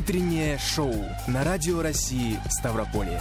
Утреннее шоу на Радио России Ставрополье.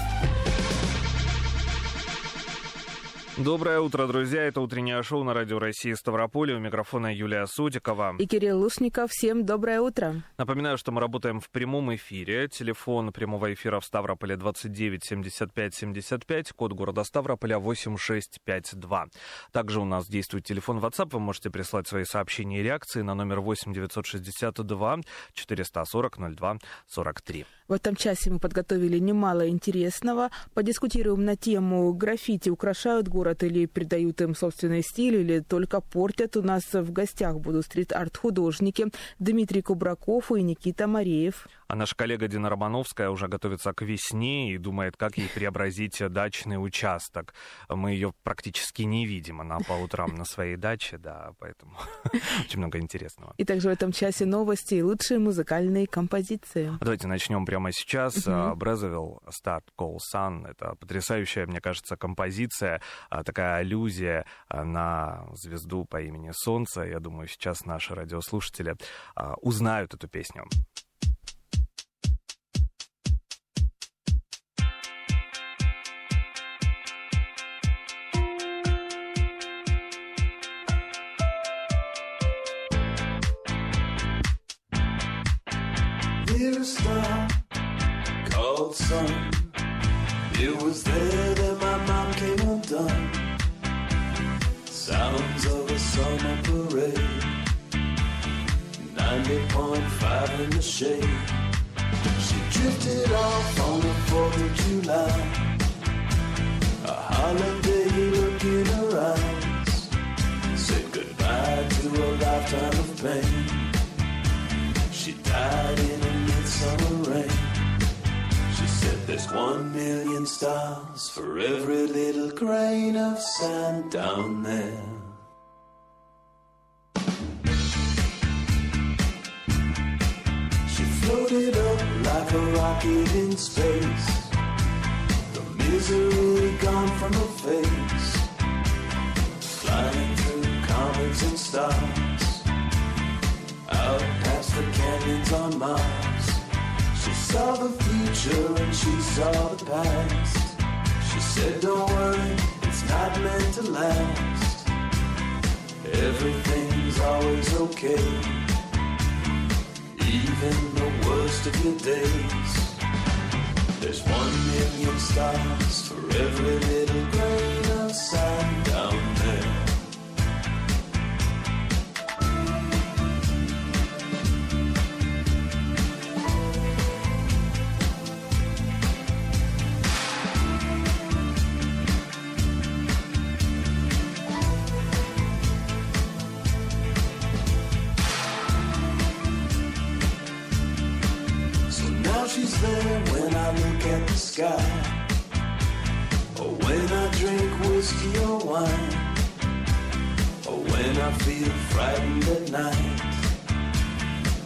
Доброе утро, друзья. Это утреннее шоу на Радио России Ставрополе. У микрофона Юлия Судикова. И Кирилл Лушников. Всем доброе утро. Напоминаю, что мы работаем в прямом эфире. Телефон прямого эфира в Ставрополе 29 75 75, код города Ставрополя 8652. Также у нас действует телефон WhatsApp. Вы можете прислать свои сообщения и реакции на номер 8 962 440 02 43. В этом часе мы подготовили немало интересного. Подискутируем на тему граффити украшают город или придают им собственный стиль, или только портят. У нас в гостях будут стрит-арт-художники Дмитрий Кубраков и Никита Мареев. А наша коллега Дина Романовская уже готовится к весне и думает, как ей преобразить дачный участок. Мы ее практически не видим, она по утрам на своей даче, да, поэтому очень много интересного. И также в этом часе новости и лучшие музыкальные композиции. Давайте начнем прямо сейчас. Брезовил Start Call Sun. Это потрясающая, мне кажется, композиция, а, такая аллюзия а, на звезду по имени Солнце. Я думаю, сейчас наши радиослушатели а, узнают эту песню. Grain of sand down there. She floated up like a rocket in space. The misery gone from her face. Flying through comets and stars out past the canyons on Mars. She saw the future and she saw the past. Said, Don't worry, it's not meant to last. Everything's always okay, even the worst of your days. There's one million stars for every little grain of sand when I look at the sky. Or when I drink whiskey or wine. Or when I feel frightened at night.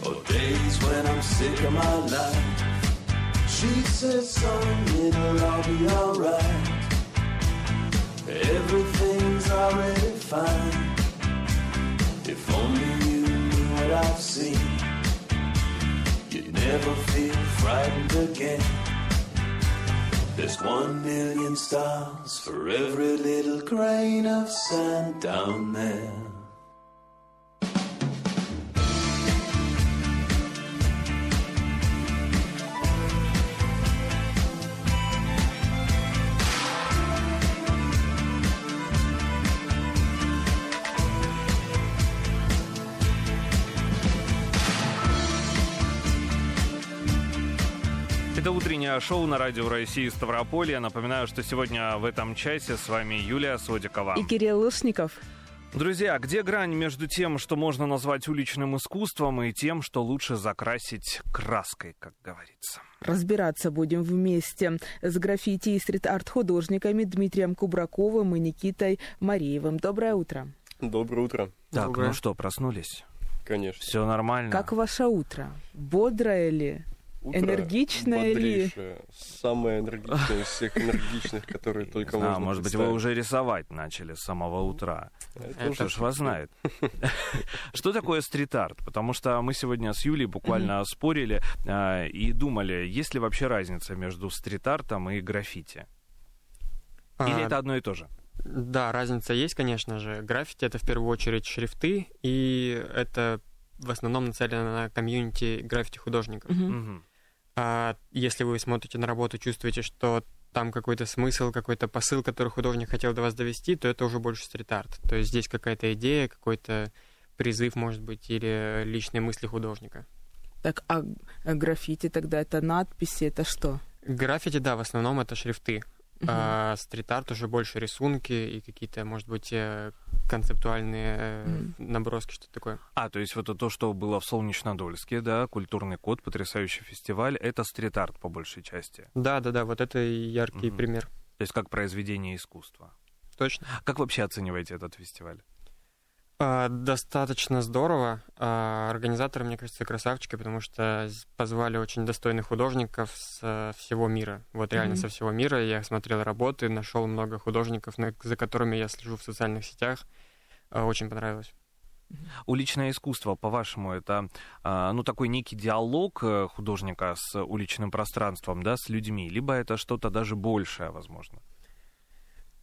Or days when I'm sick of my life. She says, son, it'll all be alright. Everything's already fine. If only you knew what I've seen. Never feel frightened again. There's one million stars for every little grain of sand down there. Утреннее шоу на Радио России Ставрополье. Напоминаю, что сегодня в этом часе с вами Юлия Содикова. И Кирилл Лушников. Друзья, где грань между тем, что можно назвать уличным искусством, и тем, что лучше закрасить краской, как говорится? Разбираться будем вместе с граффити и стрит-арт художниками Дмитрием Кубраковым и Никитой Мареевым. Доброе утро. Доброе утро. Так, Доброе. ну что, проснулись? Конечно. Все нормально? Как ваше утро? Бодрое ли? Утро Энергичное ли? Самое энергичное из всех энергичных, которые только А, можно может быть, вы уже рисовать начали с самого утра. Это ж вас знает. Что такое стрит-арт? Потому что мы сегодня с Юлей буквально спорили а, и думали, есть ли вообще разница между стрит-артом и граффити? Или А, это одно и то же? Да, разница есть, конечно же. Граффити — это в первую очередь шрифты, и это в основном нацелено на комьюнити граффити-художников. Мгм. А если вы смотрите на работу, чувствуете, что там какой-то смысл, какой-то посыл, который художник хотел до вас довести, то это уже больше стрит-арт. То есть здесь какая-то идея, какой-то призыв, может быть, или личные мысли художника. Так, а граффити тогда это надписи, это что? Граффити, да, в основном это шрифты. Мгм. А стрит-арт уже больше рисунки и какие-то, может быть, э, концептуальные Мгм. наброски, что такое. А, то есть вот это то, что было в Солнечнодольске, да, культурный код, потрясающий фестиваль, это стрит-арт по большей части. Да, да, да, вот это и яркий Мгм. пример. То есть как произведение искусства. Точно. Как вообще оцениваете этот фестиваль? А, достаточно здорово. А, организаторы, мне кажется, красавчики, потому что позвали очень достойных художников с всего мира. Вот реально Мгм. со всего мира. Я смотрел работы, нашел много художников, за которыми я слежу в социальных сетях. А, очень понравилось. Уличное искусство, по-вашему, это ну, такой некий диалог э, художника с уличным пространством, да, с людьми, либо это что-то даже большее, возможно?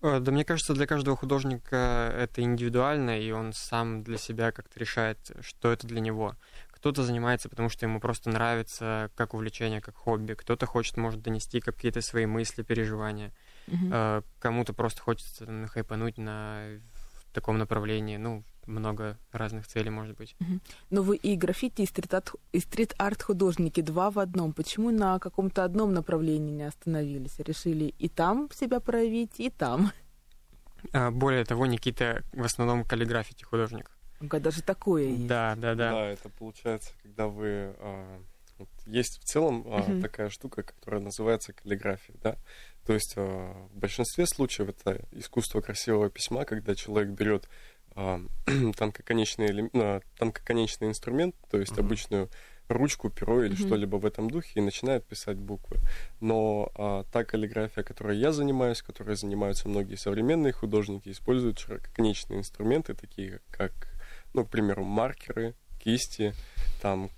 Э, Да мне кажется, для каждого художника это индивидуально, и он сам для себя как-то решает, что это для него. Кто-то занимается, потому что ему просто нравится как увлечение, как хобби. Кто-то хочет, может, донести какие-то свои мысли, переживания. Мгм. Э, Кому-то просто хочется там, хайпануть на таком направлении. Ну, много разных целей, может быть. Но вы и граффити, и стрит-арт, художники, два в одном. Почему на каком-то одном направлении не остановились? Решили и там себя проявить, и там. А, Более того, Никита в основном каллиграфити художник. Ну-ка, Даже такое есть. Да, да, Да. да. это получается, когда вы... а, вот есть в целом а, Мгм. такая штука, которая называется каллиграфия, да? То есть а, в большинстве случаев это искусство красивого письма, когда человек берет а, тонкоконечный, элем- а, тонкоконечный инструмент, то есть Мгм. обычную ручку, перо или Мгм. что-либо в этом духе и начинает писать буквы. Но а, та каллиграфия, которой я занимаюсь, которой занимаются многие современные художники, используют ширококонечные инструменты, такие как, ну, к примеру, маркеры, кисти, там,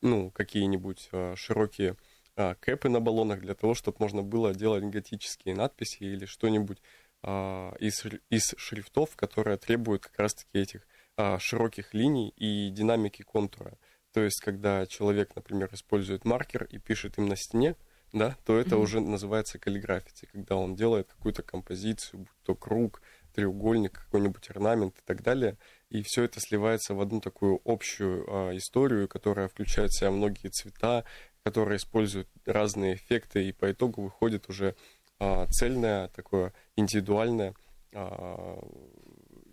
ну, какие-нибудь а, широкие а, кэпы на баллонах для того, чтобы можно было делать готические надписи или что-нибудь а, из, из шрифтов, которые требуют как раз-таки этих а, широких линий и динамики контура. То есть, когда человек, например, использует маркер и пишет им на стене, да, то это Мгм. уже называется каллиграфити, когда он делает какую-то композицию, будь то круг, треугольник, какой-нибудь орнамент и так далее, и все это сливается в одну такую общую а, историю, которая включает в себя многие цвета, которая использует разные эффекты, и по итогу выходит уже а, цельное, такое индивидуальное а,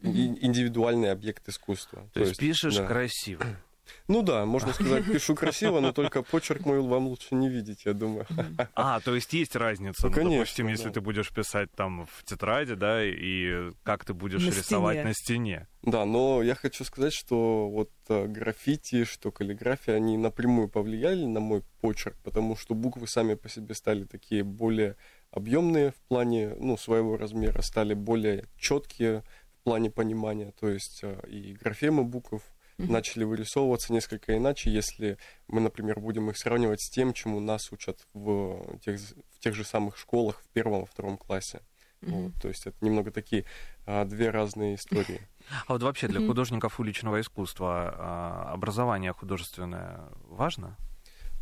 индивидуальный объект искусства. То, есть, пишешь да. красиво. Ну да, можно сказать, пишу красиво, но только почерк мой вам лучше не видеть, я думаю. А, то есть есть разница, Ну, ну, конечно, допустим, если да. ты будешь писать там в тетради, да, и как ты будешь На рисовать стене. на стене. Да, но я хочу сказать, что вот э, граффити, что каллиграфия, они напрямую повлияли на мой почерк, потому что буквы сами по себе стали такие более объемные в плане, ну, своего размера, стали более четкие в плане понимания, то есть э, и графемы букв Начали вырисовываться несколько иначе, если мы, например, будем их сравнивать с тем, чему нас учат в тех, в тех же самых школах в первом, во втором классе. Мгм. Вот, то есть это немного такие а, две разные истории. А вот вообще для художников уличного искусства а, образование художественное важно?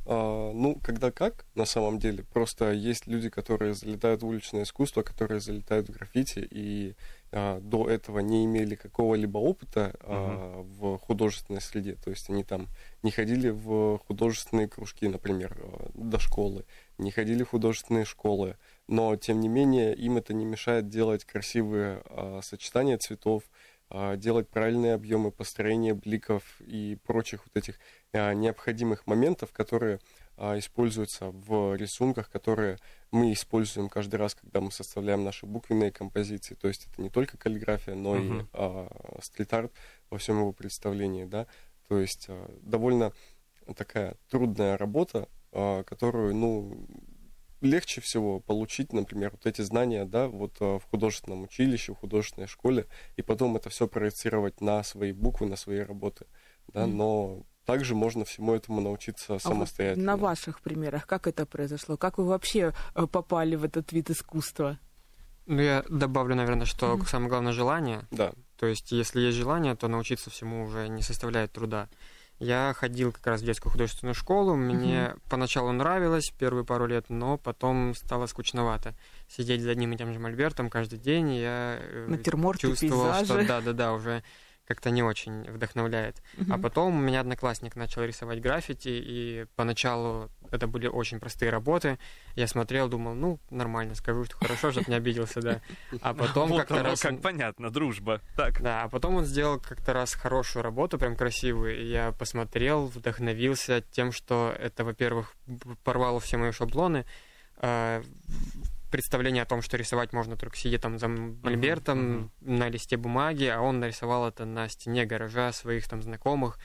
А, ну, когда как, на самом деле. Просто есть люди, которые залетают в уличное искусство, которые залетают в граффити, и а, до этого не имели какого-либо опыта а, в художественной среде. То есть они там не ходили в художественные кружки, например, а, до школы, не ходили в художественные школы. Но, тем не менее, им это не мешает делать красивые а, сочетания цветов, делать правильные объемы построения бликов и прочих вот этих а, необходимых моментов, которые а, используются в рисунках, которые мы используем каждый раз, когда мы составляем наши буквенные композиции. То есть это не только каллиграфия, но и Мгм. а, стрит-арт во всем его представлении, да. То есть а, довольно такая трудная работа а, которую, ну, легче всего получить, например, вот эти знания, да, вот а, в художественном училище, в художественной школе, и потом это все проецировать на свои буквы, на свои работы, да, но также можно всему этому научиться самостоятельно. А вот на ваших примерах, как это произошло? Как вы вообще э, попали в этот вид искусства? Ну, я добавлю, наверное, что mm. самое главное желание. Да. То есть, если есть желание, то научиться всему уже не составляет труда. Я ходил как раз в детскую художественную школу. Мне mm-hmm. поначалу нравилось первые пару лет, но потом стало скучновато. Сидеть за одним и тем же мольбертом каждый день, я э, Натюрморты, чувствовал, пейзажи. что да-да-да, уже как-то не очень вдохновляет. Мгм. А потом у меня одноклассник начал рисовать граффити, и поначалу это были очень простые работы. Я смотрел, думал, ну, нормально, скажу, что хорошо, чтобы не обиделся, да. А потом вот как-то оно раз... как понятно, дружба. Так. Да, а потом он сделал как-то раз хорошую работу, прям красивую, и я посмотрел, вдохновился тем, что это, во-первых, порвало все мои шаблоны, а, представление о том, что рисовать можно только сидя там за мольбертом мгм. на листе бумаги, а он нарисовал это на стене гаража своих там знакомых,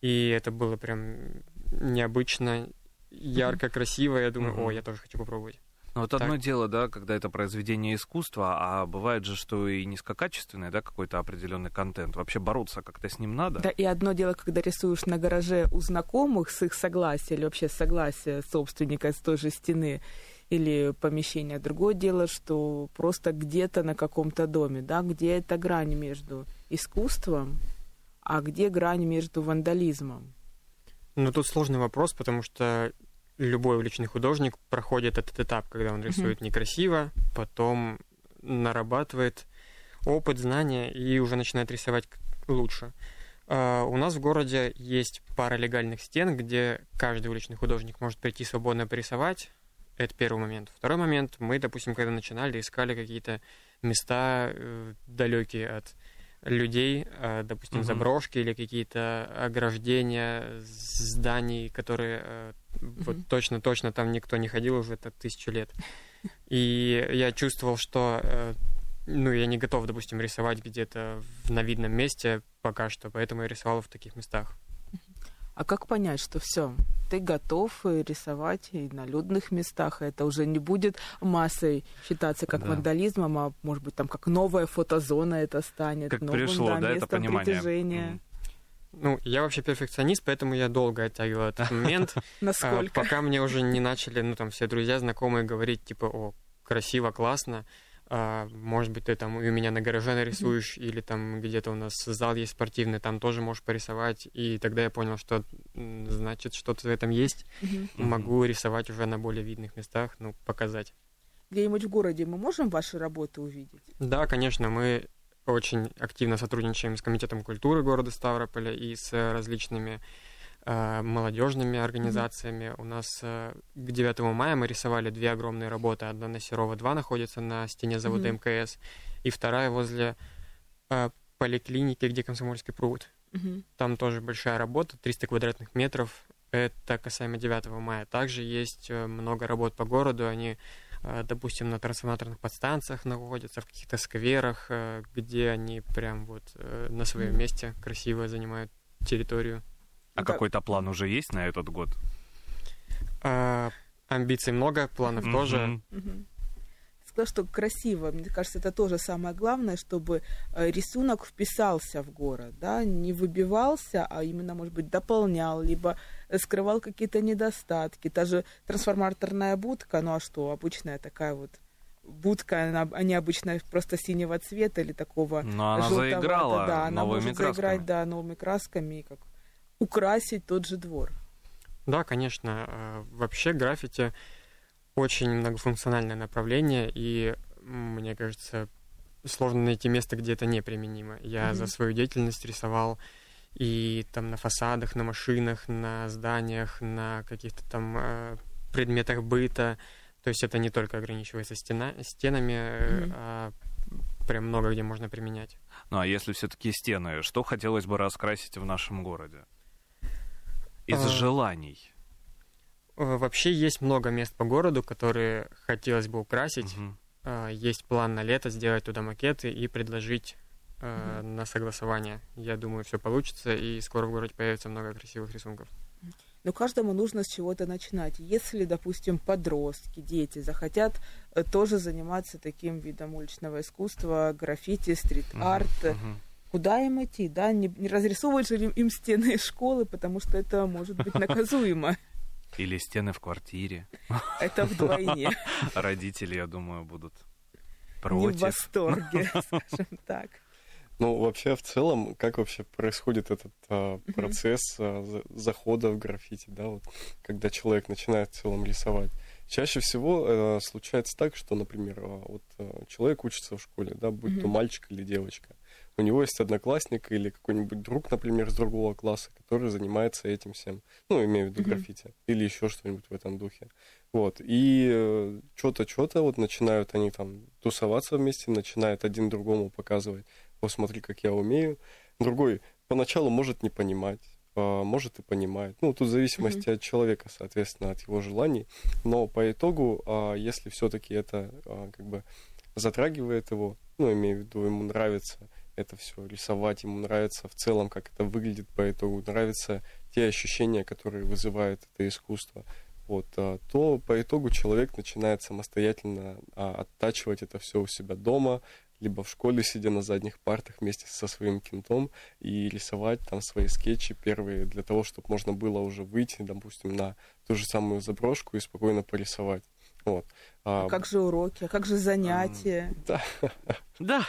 и это было прям необычно, ярко, красиво, я думаю, Мгм. о, я тоже хочу попробовать. Ну, вот Так. одно дело, да, когда это произведение искусства, а бывает же, что и низкокачественный, да, какой-то определенный контент. Вообще бороться как-то с ним надо. Да, и одно дело, когда рисуешь на гараже у знакомых с их согласия или вообще согласия собственника с той же стены или помещения. Другое дело, что просто где-то на каком-то доме, да, где эта грань между искусством, а где грань между вандализмом. Ну, тут сложный вопрос, потому что любой увлеченный художник проходит этот этап, когда он рисует некрасиво, потом нарабатывает опыт, знания и уже начинает рисовать лучше. А, У нас в городе есть пара легальных стен, где каждый уличный художник может прийти свободно порисовать. Это первый момент. Второй момент, мы, допустим, когда начинали, искали какие-то места э, далекие от людей, э, допустим, Мгм. заброшки или какие-то ограждения зданий, которые э, вот точно-точно там никто не ходил уже это тысячу лет. И я чувствовал, что э, ну, я не готов, допустим, рисовать где-то на видном месте пока что, поэтому я рисовал в таких местах. А как понять, что все, ты готов рисовать и на людных местах, и это уже не будет массой считаться как Да. вандализмом, а может быть там как новая фотозона это станет, Как новым пришло, да, это местом понимание. притяжения. Мгм. Ну, я вообще перфекционист, поэтому я долго оттягивал этот момент, а, Насколько? пока мне уже не начали, ну, там, все друзья, знакомые говорить, типа, о, красиво, классно, а, может быть, ты там и у меня на гараже нарисуешь, или там где-то у нас зал есть спортивный, там тоже можешь порисовать, и тогда я понял, что, значит, что-то в этом есть, могу рисовать уже на более видных местах, ну, показать. Где-нибудь в городе мы можем ваши работы увидеть? Да, конечно, мы очень активно сотрудничаем с Комитетом культуры города Ставрополя и с различными э, молодежными организациями. У нас э, к 9 мая мы рисовали две огромные работы. Одна на Серова 2 находится на стене завода Мгм. МКС, и вторая возле э, поликлиники, где Комсомольский пруд. Мгм. Там тоже большая работа, 300 квадратных метров. Это касаемо 9 мая. Также есть э, много работ по городу. Они, э, допустим, на трансформаторных подстанциях находятся, в каких-то скверах, э, где они прям вот э, на своем месте красиво занимают территорию. А Да. какой-то план уже есть на этот год? А, амбиций много, планов тоже. Мгм. Мгм. Сказала, что красиво. Мне кажется, это тоже самое главное, чтобы э, рисунок вписался в город, да, не выбивался, а именно, может быть, дополнял, либо э, скрывал какие-то недостатки. Та же трансформаторная будка, ну а что, обычная такая вот будка, она, они обычно просто синего цвета или такого Но она заиграла да, она новыми может красками. заиграть, да, новыми красками, как украсить тот же двор. Да, конечно. э, Вообще граффити очень многофункциональное направление, и мне кажется, сложно найти место, где это неприменимо. Я Мгм. за свою деятельность рисовал и там на фасадах, на машинах, на зданиях, на каких-то там э, предметах быта. То есть это не только ограничивается стена, стенами, Мгм. а прям много где можно применять. Ну, а если все-таки стены, что хотелось бы раскрасить в нашем городе? Из А. желаний. Э, Вообще есть много мест по городу, которые хотелось бы украсить. А, Есть план на лето сделать туда макеты и предложить э, на согласование. Я думаю, все получится, и скоро в городе появится много красивых рисунков. Но каждому нужно с чего-то начинать. Если, допустим, подростки, дети захотят э, тоже заниматься таким видом уличного искусства, граффити, стрит-арт, мгм. Куда им идти, да? Не, не разрисовывать же им- стены из школы, потому что это может быть наказуемо. Или стены в квартире. Это вдвойне. Родители, я думаю, будут Не в против. восторге, скажем так. Ну, вообще, в целом, как вообще происходит этот а, процесс а, за- захода в граффити, да, вот, когда человек начинает в целом рисовать? Чаще всего э, случается так, что, например, а, вот э, человек учится в школе, да, будь то Мгм. мальчик или девочка. У него есть одноклассник или какой-нибудь друг, например, с другого класса, который занимается этим всем. Ну, имею в виду Мгм. граффити. Или еще что-нибудь в этом духе. Вот. И что-то, что-то вот начинают они там тусоваться вместе, начинают один другому показывать вот смотри, как я умею. Другой поначалу может не понимать, а, может и понимает. Ну, тут в зависимости от человека, соответственно, от его желаний. Но по итогу, а, если все-таки это а, как бы затрагивает его, ну, имею в виду, ему нравится это все рисовать, ему нравится в целом, как это выглядит по итогу, нравятся те ощущения, которые вызывает это искусство, вот, а, то по итогу человек начинает самостоятельно а, оттачивать это все у себя дома, либо в школе, сидя на задних партах вместе со своим кентом и рисовать там свои скетчи первые для того, чтобы можно было уже выйти, допустим, на ту же самую заброшку и спокойно порисовать. Вот. А как же уроки, а как же занятия? Да, Да,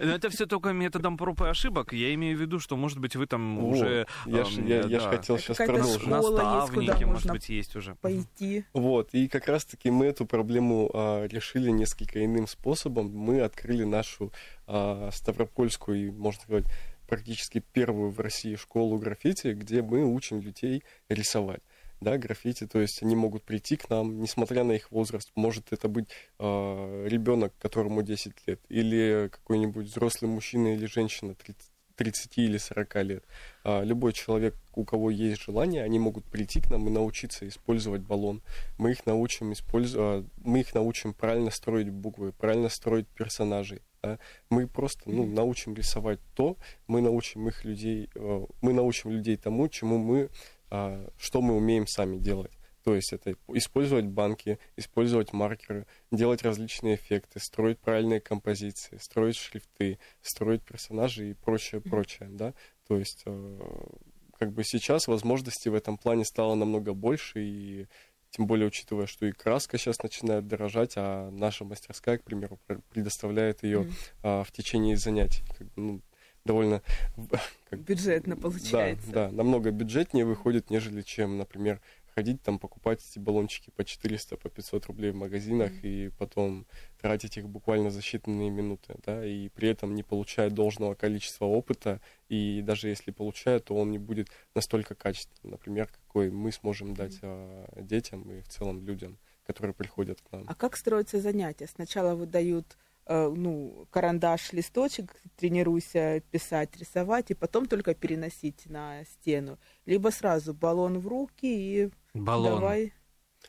но это все только методом проб и ошибок. Я имею в виду, что, может быть, вы там уже... я, ж, эм, я, я ж да, хотел сейчас продолжить. Наставники, может можно быть, есть уже. Пойти. Вот, и как раз-таки мы эту проблему а, решили несколько иным способом. Мы открыли нашу а, Ставропольскую и, можно сказать, практически первую в России школу граффити, где мы учим людей рисовать. Да, граффити, то есть они могут прийти к нам, несмотря на их возраст, может это быть э, ребенок, которому 10 лет, или какой-нибудь взрослый мужчина или женщина 30, 30 или 40 лет. А, любой человек, у кого есть желание, они могут прийти к нам и научиться использовать баллон. Мы их научим использовать, мы их научим правильно строить буквы, правильно строить персонажей. да. Мы просто ну, научим рисовать то, мы научим их людей, э, мы научим людей тому, чему мы, а, что мы умеем сами делать. То есть это использовать банки, использовать маркеры, делать различные эффекты, строить правильные композиции, строить шрифты, строить персонажей и прочее, прочее, да. То есть э, как бы сейчас возможностей в этом плане стало намного больше, и тем более учитывая, что и краска сейчас начинает дорожать, а наша мастерская, к примеру, пр- предоставляет ее Мгм. а, в течение занятий. Как бы, ну, довольно как Бюджетно получается. Да, да, намного бюджетнее выходит, нежели чем, например, ходить там покупать эти баллончики по 400, по 500 рублей в магазинах и потом тратить их буквально за считанные минуты, да, и при этом не получая должного количества опыта, и даже если получая, то он не будет настолько качественным, например, какой мы сможем дать а, детям и в целом людям, которые приходят к нам. А как строятся занятия? Сначала выдают ну, карандаш, листочек, тренируйся писать, рисовать, и потом только переносить на стену. Либо сразу баллон в руки и Баллон. давай.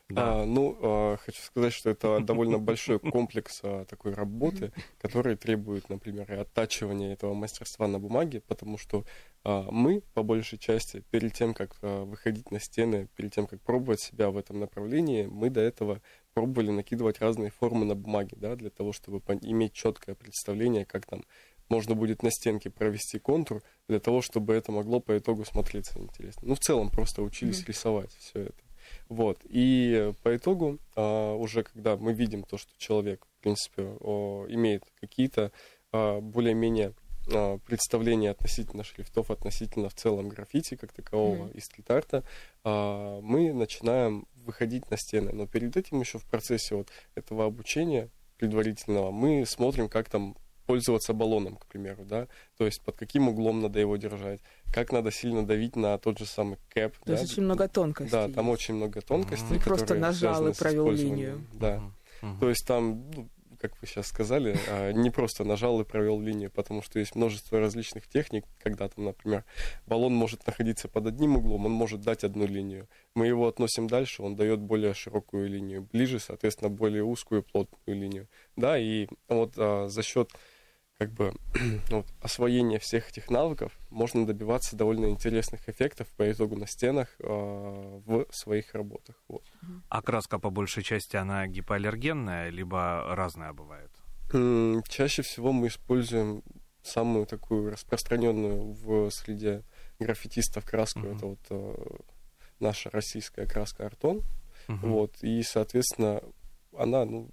Да. А, ну, а, хочу сказать, что это довольно большой комплекс а, такой работы, который требует, например, и оттачивания этого мастерства на бумаге, потому что а, мы, по большей части, перед тем, как а, выходить на стены, перед тем, как пробовать себя в этом направлении, мы до этого пробовали накидывать разные формы на бумаге, да, для того, чтобы иметь четкое представление, как там можно будет на стенке провести контур, для того, чтобы это могло по итогу смотреться интересно. Ну, в целом, просто учились Мгм. рисовать все это. Вот. И по итогу, а, уже когда мы видим то, что человек, в принципе, о, имеет какие-то а, более-менее а, представления относительно шрифтов, относительно в целом граффити как такового Мгм. и стрит-арта, мы начинаем выходить на стены. Но перед этим еще в процессе вот этого обучения предварительного мы смотрим, как там пользоваться баллоном, к примеру, да, то есть под каким углом надо его держать, как надо сильно давить на тот же самый кэп, То да, есть очень много тонкостей. да, там очень много тонкостей. Мгм. Просто нажал и провел линию. Да. Мгм. То есть там, ну, как вы сейчас сказали, а, не просто нажал и провел линию, потому что есть множество различных техник, когда там, например, баллон может находиться под одним углом, он может дать одну линию. Мы его относим дальше, он дает более широкую линию, ближе, соответственно, более узкую плотную линию. Да, и вот а, за счет как бы вот, освоения всех этих навыков можно добиваться довольно интересных эффектов по итогу на стенах э, в своих работах. Вот. А краска по большей части она гипоаллергенная, либо разная бывает? Чаще всего мы используем самую такую распространенную в среде граффитистов краску. Мгм. Это вот э, наша российская краска Артон. Мгм. Вот, и, соответственно, она, ну,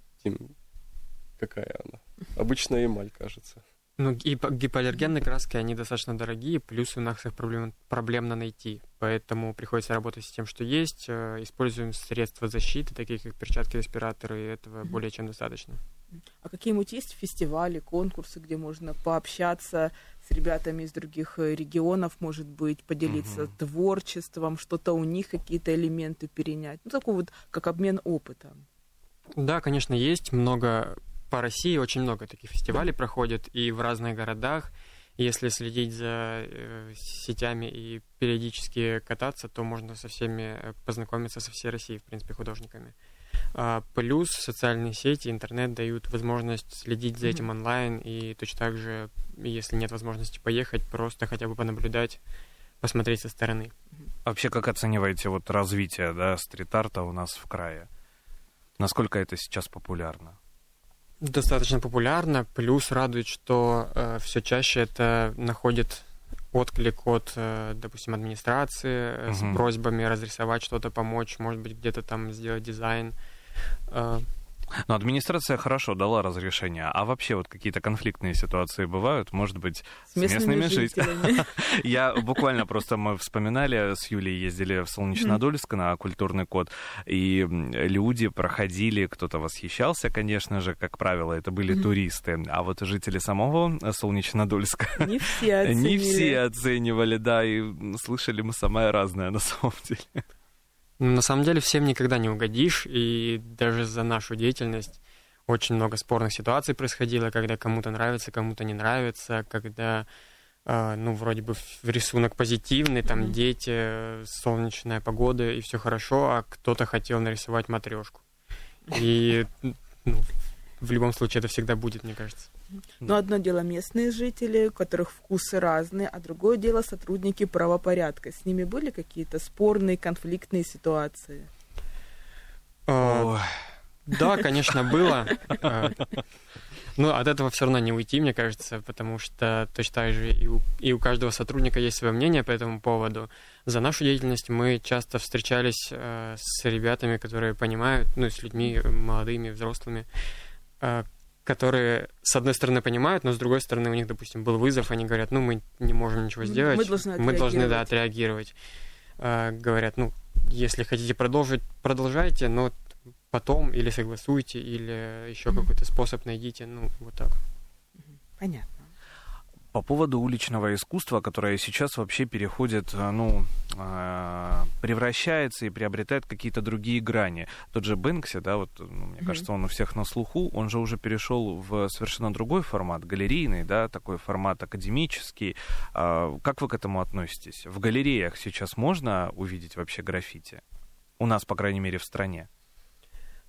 какая она? Обычная эмаль, кажется. Ну, гипо- гипоаллергенные краски, они достаточно дорогие, плюс у нас их проблем, проблемно найти. Поэтому приходится работать с тем, что есть. э, Используем средства защиты, такие как перчатки, респираторы, и этого Мгм. более чем достаточно. А какие-нибудь есть фестивали, конкурсы, где можно пообщаться с ребятами из других э, регионов, может быть, поделиться Мгм. творчеством, что-то у них, какие-то элементы перенять? Ну, такой вот, как обмен опытом. Да, конечно, есть много по России, очень много таких фестивалей проходит и в разных городах. Если следить за э, сетями и периодически кататься, то можно со всеми э, познакомиться со всей Россией, в принципе, художниками. А, Плюс социальные сети, интернет дают возможность следить за этим онлайн и точно так же, если нет возможности поехать, просто хотя бы понаблюдать, посмотреть со стороны. Вообще, как оцениваете вот развитие да, стрит-арта у нас в крае? Насколько это сейчас популярно? Достаточно популярно, плюс радует, что все чаще это находит отклик от, э, допустим, администрации э, с Мгм. просьбами разрисовать что-то, помочь, может быть, где-то там сделать дизайн. Э, Ну, администрация хорошо дала разрешение, а вообще вот какие-то конфликтные ситуации бывают, может быть, С местными, жить- жителями. Я буквально просто мы вспоминали, с Юлей ездили в Солнечнодольск на культурный код, и люди проходили, кто-то восхищался, конечно же, как правило, это были туристы, а вот жители самого Солнечнодольска Не все оценивали, да, и слышали мы самое разное на самом деле. Ну, на самом деле всем никогда не угодишь, и даже за нашу деятельность очень много спорных ситуаций происходило, когда кому-то нравится, кому-то не нравится, когда э, ну, вроде бы рисунок позитивный, там Мгм. дети, солнечная погода, и все хорошо, а кто-то хотел нарисовать матрешку. И ну, в любом случае это всегда будет, мне кажется. Но одно дело местные жители, у которых вкусы разные, а другое дело сотрудники правопорядка. С ними были какие-то спорные, конфликтные ситуации? Ой, Да, конечно, было. Э, Но от этого все равно не уйти, мне кажется, потому что точно так же и у, и у каждого сотрудника есть свое мнение по этому поводу. За нашу деятельность мы часто встречались э, с ребятами, которые понимают, ну, с людьми молодыми, взрослыми, которые, с одной стороны, понимают, но с другой стороны, у них, допустим, был вызов, они говорят, ну, мы не можем ничего Мы сделать. должны Мы должны, да, отреагировать». Э, Говорят, ну, если хотите продолжить, продолжайте, но потом или согласуйте, или еще Мгм. какой-то способ найдите, ну, вот так. Понятно. По поводу уличного искусства, которое сейчас вообще переходит, э, ну, э, превращается и приобретает какие-то другие грани. Тот же Бэнкси, да, вот, ну, мне Мгм. кажется, он у всех на слуху, он же уже перешел в совершенно другой формат, галерейный, да, такой формат академический. А, Как вы к этому относитесь? В галереях сейчас можно увидеть вообще граффити? У нас, по крайней мере, в стране.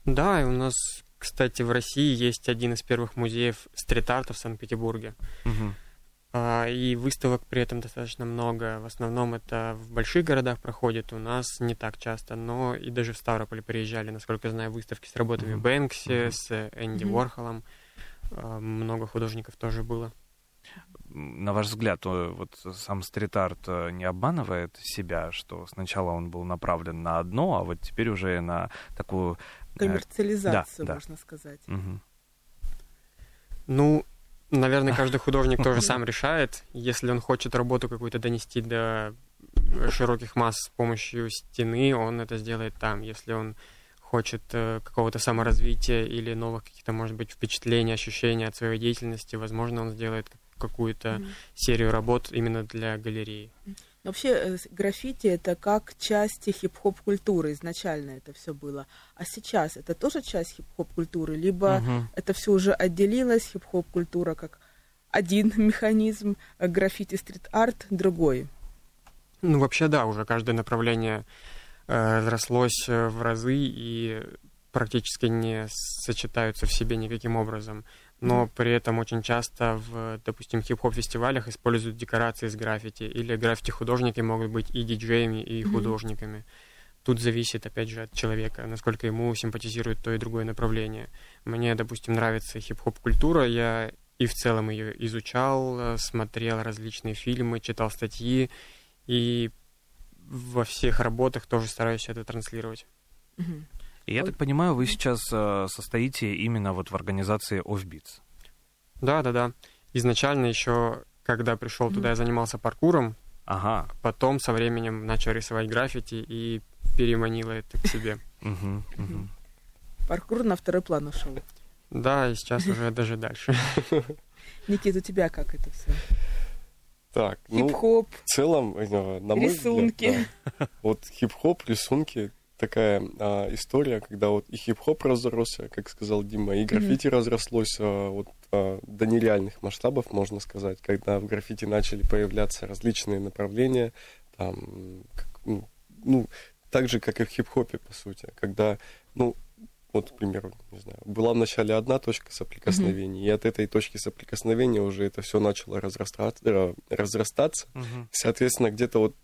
Да, и у нас, кстати, в России есть один из первых музеев стрит-арта в Санкт-Петербурге. Мгм. А, И выставок при этом достаточно много. В основном это в больших городах проходит, у нас не так часто, но и даже в Ставрополе приезжали, насколько я знаю, выставки с работами Мгм. Бэнкси, Мгм. с Энди Мгм. Уорхолом. А, Много художников тоже было. На ваш взгляд, э, вот сам стрит-арт э, не обманывает себя, что сначала он был направлен на одно, а вот теперь уже на такую... э, Коммерциализацию, да. можно сказать. мгм. Ну, наверное, каждый художник тоже сам решает. Если он хочет работу какую-то донести до широких масс с помощью стены, он это сделает там. Если он хочет э, какого-то саморазвития или новых каких-то, может быть, впечатлений, ощущений от своей деятельности, возможно, он сделает какую-то серию работ именно для галереи. Вообще э, граффити это как части хип-хоп культуры изначально это все было. А сейчас это тоже часть хип-хоп культуры, либо Мгм. это все уже отделилось, хип-хоп культура как один механизм, а граффити стрит-арт другой. Ну, вообще, да, уже каждое направление э, разрослось э, в разы и практически не сочетаются в себе никаким образом. Но при этом очень часто в, допустим, хип-хоп-фестивалях используют декорации с граффити, или граффити-художники могут быть и диджеями, и Мгм. художниками. Тут зависит, опять же, от человека, насколько ему симпатизирует то и другое направление. Мне, допустим, нравится хип-хоп-культура, я и в целом ее изучал, смотрел различные фильмы, читал статьи, и во всех работах тоже стараюсь это транслировать. Мгм. И я так понимаю, вы сейчас э, состоите именно вот в организации Offbeats. Да, да, да. Изначально еще, когда пришел туда, я занимался паркуром, Ага. потом со временем начал рисовать граффити и переманило это к себе. Паркур на второй план ушел. Да, и сейчас уже даже дальше. Никит, у тебя как это все? Так, ну, Хип-хоп, в целом, э, на мой Рисунки. взгляд, да. вот хип-хоп, рисунки, такая а, история, когда вот и хип-хоп разросся, как сказал Дима, и граффити разрослось а, вот а, до нереальных масштабов, можно сказать, когда в граффити начали появляться различные направления, там, как, ну, ну, так же, как и в хип-хопе, по сути, когда, ну, вот, к примеру, не знаю, была вначале одна точка соприкосновения, и от этой точки соприкосновения уже это все начало разрастаться, разрастаться, Мгм. Соответственно, где-то вот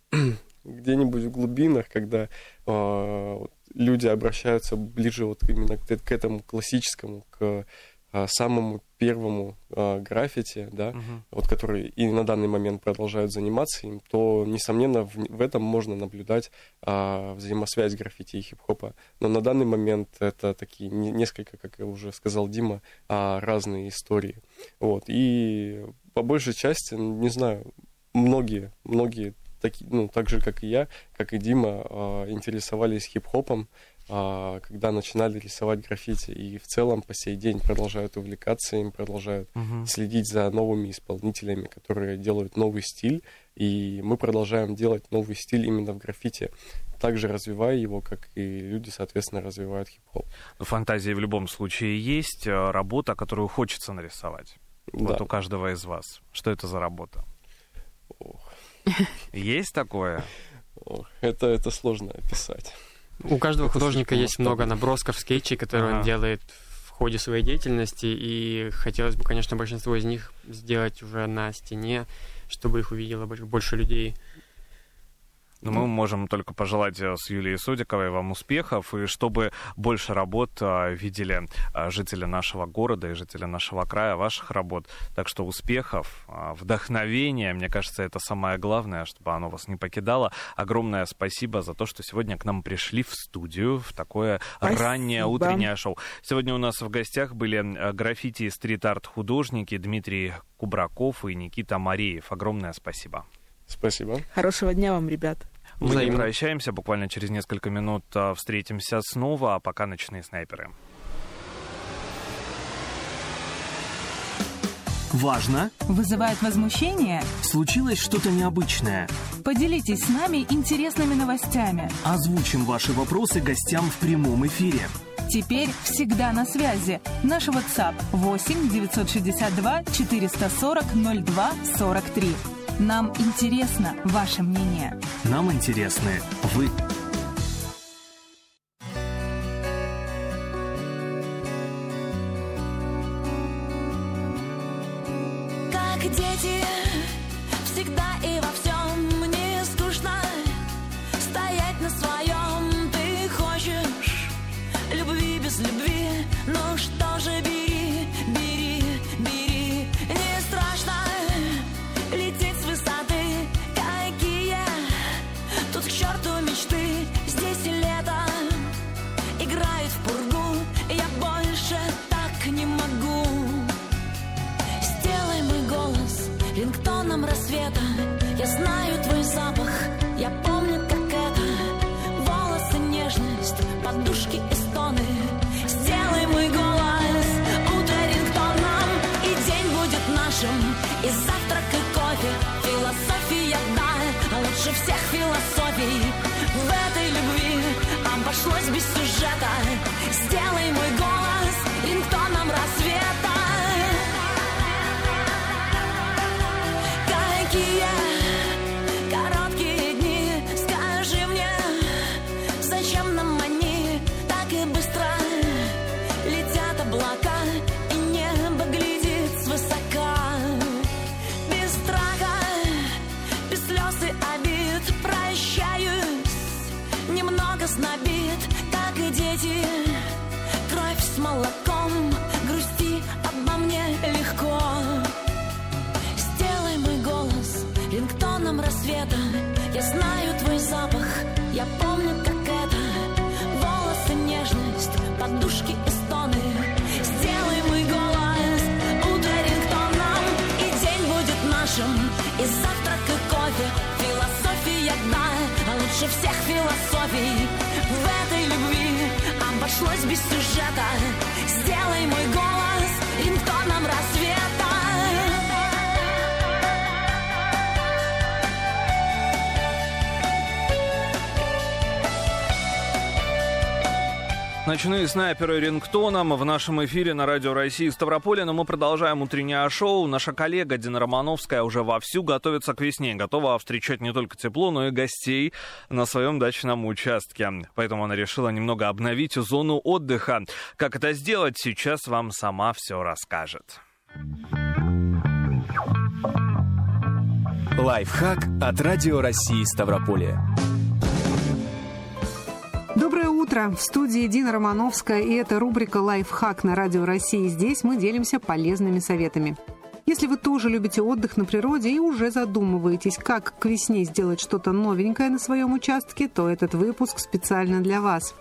где-нибудь в глубинах, когда вот люди обращаются ближе вот именно к, к этому классическому, к а, самому первому а, граффити, да, Мгм. вот которые и на данный момент продолжают заниматься им, то, несомненно, в, в этом можно наблюдать а, взаимосвязь граффити и хип-хопа. Но на данный момент это такие не- несколько, как я уже сказал Дима, а, разные истории. Вот. И по большей части, не знаю, многие, многие таки, ну, так же, как и я, как и Дима, а, интересовались хип-хопом, а, когда начинали рисовать граффити. И в целом по сей день продолжают увлекаться им, продолжают Мгм. следить за новыми исполнителями, которые делают новый стиль, и мы продолжаем делать новый стиль именно в граффити, также развивая его, как и люди, соответственно, развивают хип-хоп. Ну, Фантазии в любом случае есть. э, Работа, которую хочется нарисовать. Вот Да. у каждого из вас. Что это за работа? Есть такое? это, это сложно описать. У каждого Это художника есть много набросков, скетчей, которые Ага. он делает в ходе своей деятельности, и хотелось бы, конечно, большинство из них сделать уже на стене, чтобы их увидело больше людей. Но мы можем только пожелать э, с Юлией Судиковой вам успехов, и чтобы больше работ э, видели э, жители нашего города и жители нашего края, ваших работ. Так что успехов, вдохновения, мне кажется, это самое главное, чтобы оно вас не покидало. Огромное спасибо за то, что сегодня к нам пришли в студию в такое Спасибо. раннее утреннее шоу. Сегодня у нас в гостях были граффити и стрит-арт художники Дмитрий Кубраков и Никита Мареев. Огромное спасибо. Спасибо. Хорошего дня вам, ребят. Мы не Взаимно. прощаемся, буквально через несколько минут а, встретимся снова, а пока ночные снайперы. Важно? Вызывает возмущение? Случилось что-то необычное. Поделитесь с нами интересными новостями. Озвучим ваши вопросы гостям в прямом эфире. Теперь всегда на связи. Наш WhatsApp 8 962 440 02 43. Нам интересно ваше мнение. Нам интересны вы. Философия, да, лучше всех философий. В этой любви обошлось без сюжета обошлось без сюжета. Сделай мой голос Ночные снайперы рингтоном в нашем эфире на Радио России Ставрополе, но мы продолжаем утреннее шоу. Наша коллега Дина Романовская уже вовсю готовится к весне, готова встречать не только тепло, но и гостей на своем дачном участке. Поэтому она решила немного обновить зону отдыха. Как это сделать, сейчас вам сама все расскажет. Лайфхак от Радио России Ставрополе. Доброе утро! В студии Дина Романовская, и это рубрика «Лайфхак» на Радио России. Здесь мы делимся полезными советами. Если вы тоже любите отдых на природе и уже задумываетесь, как к весне сделать что-то новенькое на своем участке, то этот выпуск специально для вас.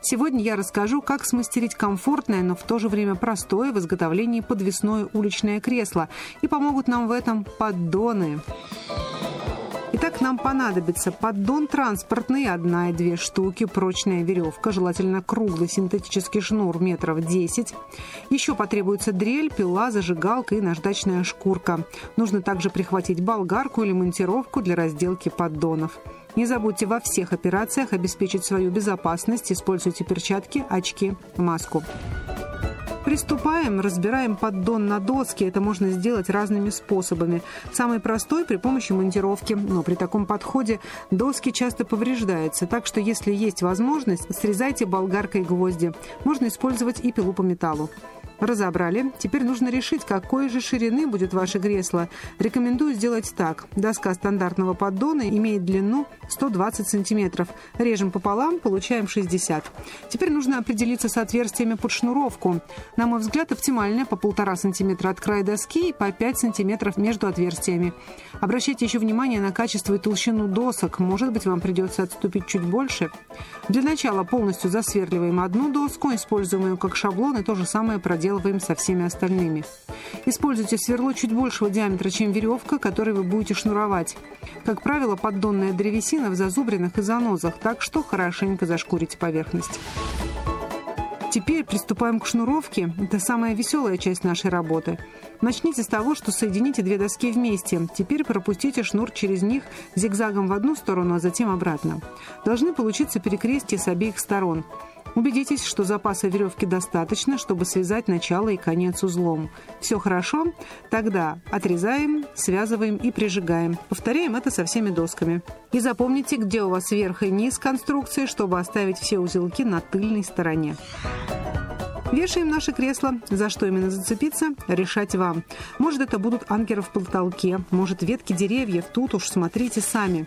Сегодня я расскажу, как смастерить комфортное, но в то же время простое в изготовлении подвесное уличное кресло. И помогут нам в этом поддоны. Итак, нам понадобится поддон транспортный, одна и две штуки, прочная веревка, желательно круглый синтетический шнур метров 10. Еще потребуется дрель, пила, зажигалка и наждачная шкурка. Нужно также прихватить болгарку или монтировку для разделки поддонов. Не забудьте во всех операциях обеспечить свою безопасность. Используйте перчатки, очки, маску. Приступаем, разбираем поддон на доски. Это можно сделать разными способами. Самый простой при помощи монтировки. Но при таком подходе доски часто повреждаются. Так что, если есть возможность, срезайте болгаркой гвозди. Можно использовать и пилу по металлу. Разобрали. Теперь нужно решить, какой же ширины будет ваше кресло. Рекомендую сделать так. Доска стандартного поддона имеет длину 120 сантиметров. Режем пополам, получаем 60. Теперь нужно определиться с отверстиями под шнуровку. На мой взгляд, оптимальная по полтора сантиметра от края доски и по 5 сантиметров между отверстиями. Обращайте еще внимание на качество и толщину досок. Может быть, вам придется отступить чуть больше. Для начала полностью засверливаем одну доску, используем ее как шаблон, и то же самое проделаем со всеми остальными. Используйте сверло чуть большего диаметра, чем веревка, которой вы будете шнуровать. Как правило, поддонная древесина в зазубринах и занозах, так что хорошенько зашкурите поверхность. Теперь приступаем к шнуровке. Это самая веселая часть нашей работы. Начните с того, что соедините две доски вместе. Теперь пропустите шнур через них зигзагом в одну сторону, а затем обратно. Должны получиться перекрестия с обеих сторон. Убедитесь, что запаса веревки достаточно, чтобы связать начало и конец узлом. Все хорошо? Тогда отрезаем, связываем и прижигаем. Повторяем это со всеми досками. И запомните, где у вас верх и низ конструкции, чтобы оставить все узелки на тыльной стороне. Вешаем наше кресло. За что именно зацепиться, решать вам. Может, это будут анкеры в потолке, может, ветки деревьев. Тут уж смотрите сами.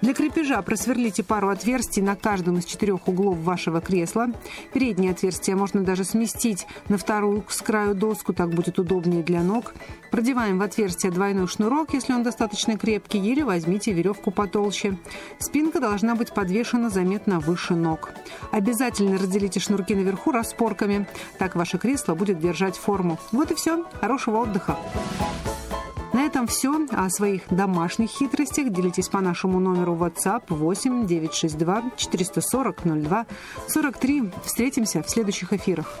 Для крепежа просверлите пару отверстий на каждом из четырех углов вашего кресла. Переднее отверстие можно даже сместить на вторую с краю доску, так будет удобнее для ног. Продеваем в отверстие двойной шнурок, если он достаточно крепкий, или возьмите веревку потолще. Спинка должна быть подвешена заметно выше ног. Обязательно разделите шнурки наверху распорками. Так ваше кресло будет держать форму. Вот и все. Хорошего отдыха. На этом все. О своих домашних хитростях делитесь по нашему номеру WhatsApp 8 962 440 02 43. Встретимся в следующих эфирах.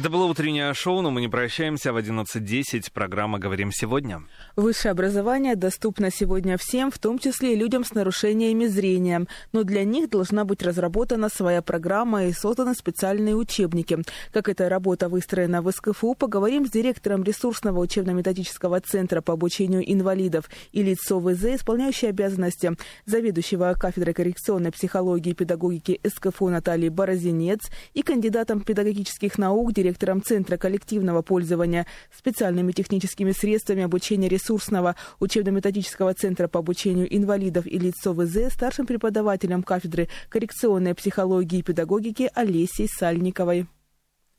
Это было утреннее шоу, но мы не прощаемся. В 11.10 программа «Говорим сегодня». Высшее образование доступно сегодня всем, в том числе и людям с нарушениями зрения. Но для них должна быть разработана своя программа и созданы специальные учебники. Как эта работа выстроена в СКФУ, поговорим с директором ресурсного учебно-методического центра по обучению инвалидов и лиц ОВЗ, исполняющей обязанности заведующего кафедрой коррекционной психологии и педагогики СКФУ Натальи Борозинец и кандидатом педагогических наук, директором директором Центра коллективного пользования специальными техническими средствами обучения ресурсного учебно-методического центра по обучению инвалидов и лиц ОВЗ, старшим преподавателем кафедры коррекционной психологии и педагогики Олесей Сальниковой.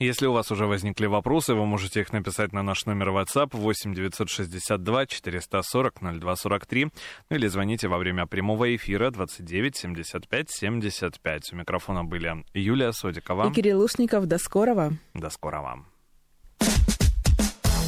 Если у вас уже возникли вопросы, вы можете их написать на наш номер WhatsApp 8 962 440 0243 ну или звоните во время прямого эфира 29 75 75. У микрофона были Юлия Содикова и Кирилл Ушников. До скорого. До скорого.